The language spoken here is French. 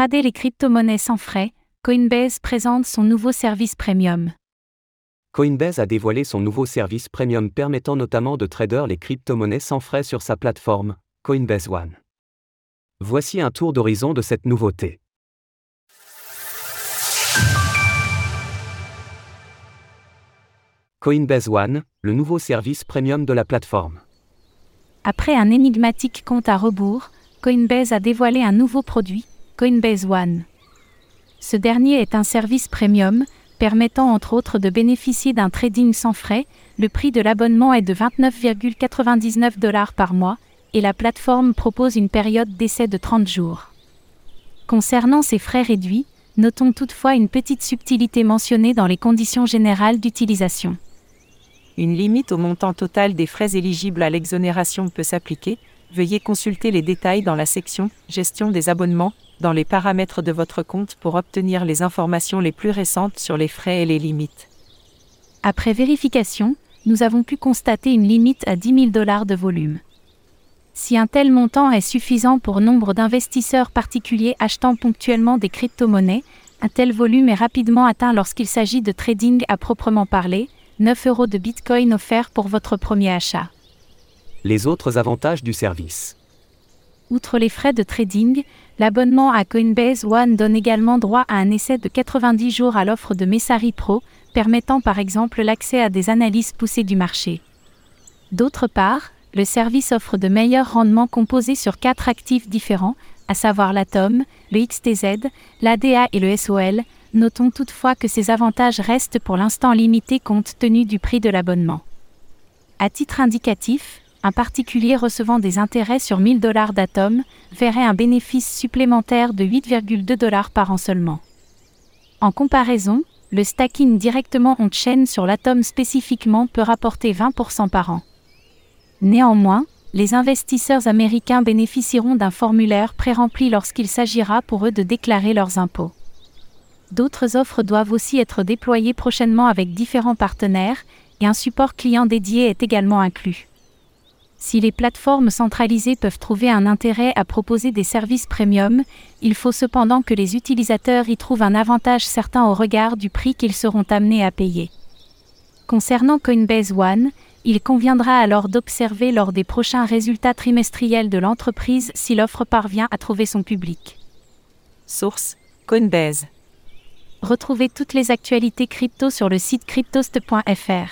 Trader les crypto-monnaies sans frais, Coinbase présente son nouveau service premium. Coinbase a dévoilé son nouveau service premium permettant notamment de trader les crypto-monnaies sans frais sur sa plateforme, Coinbase One. Voici un tour d'horizon de cette nouveauté. Coinbase One, le nouveau service premium de la plateforme. Après un énigmatique compte à rebours, Coinbase a dévoilé un nouveau produit, Coinbase One. Ce dernier est un service premium, permettant entre autres de bénéficier d'un trading sans frais, le prix de l'abonnement est de 29,99 dollars par mois, et la plateforme propose une période d'essai de 30 jours. Concernant ces frais réduits, notons toutefois une petite subtilité mentionnée dans les conditions générales d'utilisation. Une limite au montant total des frais éligibles à l'exonération peut s'appliquer. Veuillez consulter les détails dans la section Gestion des abonnements dans les paramètres de votre compte pour obtenir les informations les plus récentes sur les frais et les limites. Après vérification, nous avons pu constater une limite à 10 000 dollars de volume. Si un tel montant est suffisant pour nombre d'investisseurs particuliers achetant ponctuellement des crypto-monnaies, un tel volume est rapidement atteint lorsqu'il s'agit de trading à proprement parler, 9 euros de Bitcoin offerts pour votre premier achat. Les autres avantages du service. Outre les frais de trading, l'abonnement à Coinbase One donne également droit à un essai de 90 jours à l'offre de Messari Pro, permettant par exemple l'accès à des analyses poussées du marché. D'autre part, le service offre de meilleurs rendements composés sur quatre actifs différents, à savoir l'Atom, le XTZ, l'ADA et le SOL, Notons toutefois que ces avantages restent pour l'instant limités compte tenu du prix de l'abonnement. À titre indicatif, un particulier recevant des intérêts sur 1000 dollars d'Atom verrait un bénéfice supplémentaire de 8,2 dollars par an seulement. En comparaison, le stacking directement on-chain sur l'Atom spécifiquement peut rapporter 20% par an. Néanmoins, les investisseurs américains bénéficieront d'un formulaire pré-rempli lorsqu'il s'agira pour eux de déclarer leurs impôts. D'autres offres doivent aussi être déployées prochainement avec différents partenaires, et un support client dédié est également inclus. Si les plateformes centralisées peuvent trouver un intérêt à proposer des services premium, il faut cependant que les utilisateurs y trouvent un avantage certain au regard du prix qu'ils seront amenés à payer. Concernant Coinbase One, il conviendra alors d'observer lors des prochains résultats trimestriels de l'entreprise si l'offre parvient à trouver son public. Source Coinbase Retrouvez toutes les actualités crypto sur le site cryptost.fr.